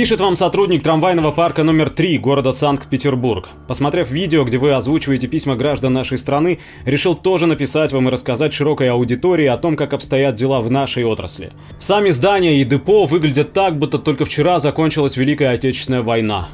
Пишет вам сотрудник трамвайного парка номер 3 города Санкт-Петербург. Посмотрев видео, где вы озвучиваете письма граждан нашей страны, решил тоже написать вам и рассказать широкой аудитории о том, как обстоят дела в нашей отрасли. Сами здания и депо выглядят так, будто только вчера закончилась Великая Отечественная война.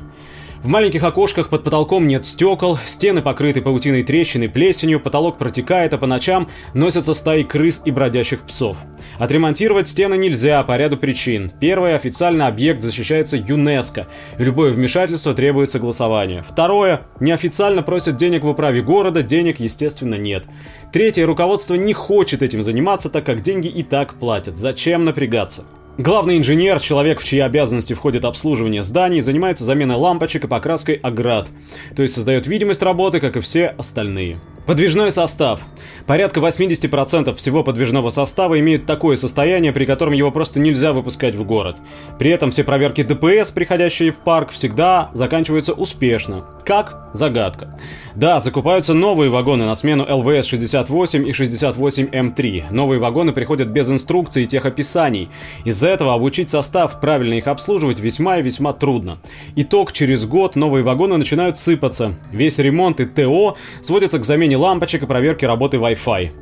В маленьких окошках под потолком нет стекол, стены покрыты паутиной трещины, плесенью, потолок протекает, а по ночам носятся стаи крыс и бродячих псов. Отремонтировать стены нельзя по ряду причин. Первое, официально объект защищается ЮНЕСКО, любое вмешательство требует согласования. Второе, неофициально просят денег в управе города, денег, естественно, нет. Третье, руководство не хочет этим заниматься, так как деньги и так платят. Зачем напрягаться? Главный инженер, человек, в чьи обязанности входит обслуживание зданий, занимается заменой лампочек и покраской оград, то есть создает видимость работы, как и все остальные. Подвижной состав. Порядка 80% всего подвижного состава имеют такое состояние, при котором его просто нельзя выпускать в город. При этом все проверки ДПС, приходящие в парк, всегда заканчиваются успешно. Как? Загадка. Да, закупаются новые вагоны на смену ЛВС-68 и 68М3. Новые вагоны приходят без инструкций и техописаний. Из-за этого обучить состав, правильно их обслуживать весьма и весьма трудно. Итог, через год новые вагоны начинают сыпаться. Весь ремонт и ТО сводится к замене лампочек и проверке работы Wi-Fi.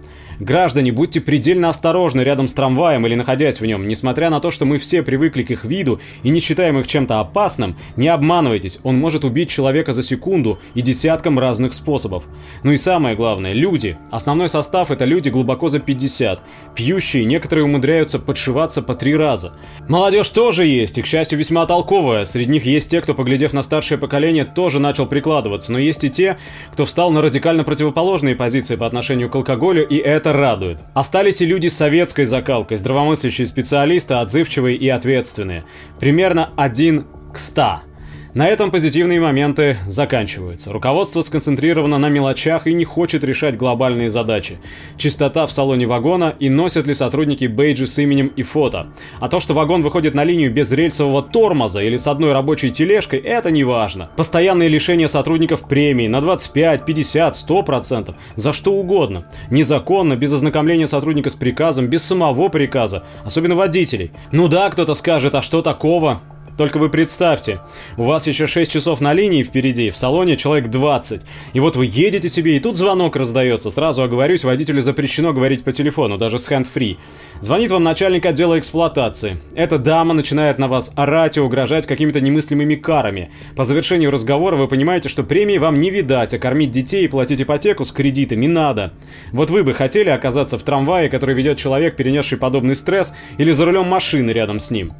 Граждане, будьте предельно осторожны рядом с трамваем или находясь в нем. Несмотря на то, что мы все привыкли к их виду и не считаем их чем-то опасным, не обманывайтесь, он может убить человека за секунду и десятком разных способов. Ну и самое главное, люди. Основной состав это люди глубоко за 50. Пьющие, некоторые умудряются подшиваться по три раза. Молодежь тоже есть, и, к счастью, весьма толковая. Среди них есть те, кто, поглядев на старшее поколение, тоже начал прикладываться, но есть и те, кто встал на радикально противоположные позиции по отношению к алкоголю, и это это радует. Остались и люди с советской закалкой, здравомыслящие специалисты, отзывчивые и ответственные. Примерно один к ста. На этом позитивные моменты заканчиваются. Руководство сконцентрировано на мелочах и не хочет решать глобальные задачи. Чистота в салоне вагона и носят ли сотрудники бейджи с именем и фото. А то, что вагон выходит на линию без рельсового тормоза или с одной рабочей тележкой, это не важно. Постоянные лишения сотрудников премии на 25, 50, 100%. За что угодно. Незаконно, без ознакомления сотрудника с приказом, без самого приказа. Особенно водителей. Ну да, кто-то скажет, а что такого? Только вы представьте, у вас еще 6 часов на линии впереди, в салоне человек 20. И вот вы едете себе, и тут звонок раздается. Сразу оговорюсь, водителю запрещено говорить по телефону, даже с hand-free. Звонит вам начальник отдела эксплуатации. Эта дама начинает на вас орать и угрожать какими-то немыслимыми карами. По завершению разговора вы понимаете, что премии вам не видать, а кормить детей и платить ипотеку с кредитами надо. Вот вы бы хотели оказаться в трамвае, который ведет человек, перенесший подобный стресс, или за рулем машины рядом с ним?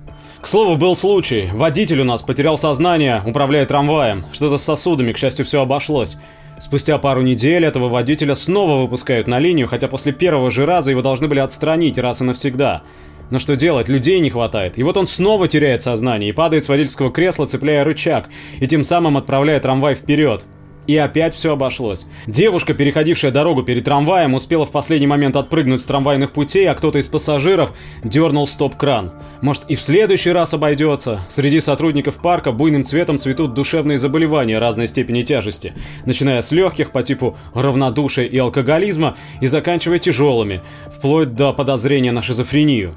К слову, был случай. Водитель у нас потерял сознание, управляя трамваем. Что-то с сосудами, к счастью, все обошлось. Спустя пару недель этого водителя снова выпускают на линию, хотя после первого же раза его должны были отстранить раз и навсегда. Но что делать, людей не хватает. И вот он снова теряет сознание и падает с водительского кресла, цепляя рычаг, и тем самым отправляя трамвай вперед. И опять все обошлось. Девушка, переходившая дорогу перед трамваем, успела в последний момент отпрыгнуть с трамвайных путей, а кто-то из пассажиров дернул стоп-кран. Может и в следующий раз обойдется. Среди сотрудников парка буйным цветом цветут душевные заболевания разной степени тяжести, начиная с легких по типу равнодушия и алкоголизма и заканчивая тяжелыми, вплоть до подозрения на шизофрению.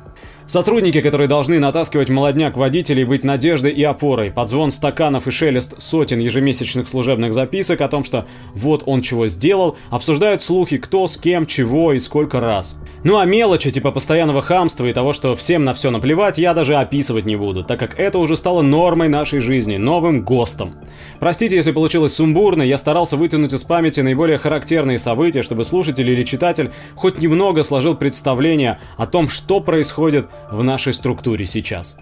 Сотрудники, которые должны натаскивать молодняк водителей, быть надеждой и опорой. Подзвон стаканов и шелест сотен ежемесячных служебных записок о том, что вот он чего сделал, обсуждают слухи, кто с кем, чего и сколько раз. Ну а мелочи, типа постоянного хамства и того, что всем на все наплевать, я даже описывать не буду, так как это уже стало нормой нашей жизни, новым ГОСТом. Простите, если получилось сумбурно, я старался вытянуть из памяти наиболее характерные события, чтобы слушатель или читатель хоть немного сложил представление о том, что происходит в нашей структуре сейчас.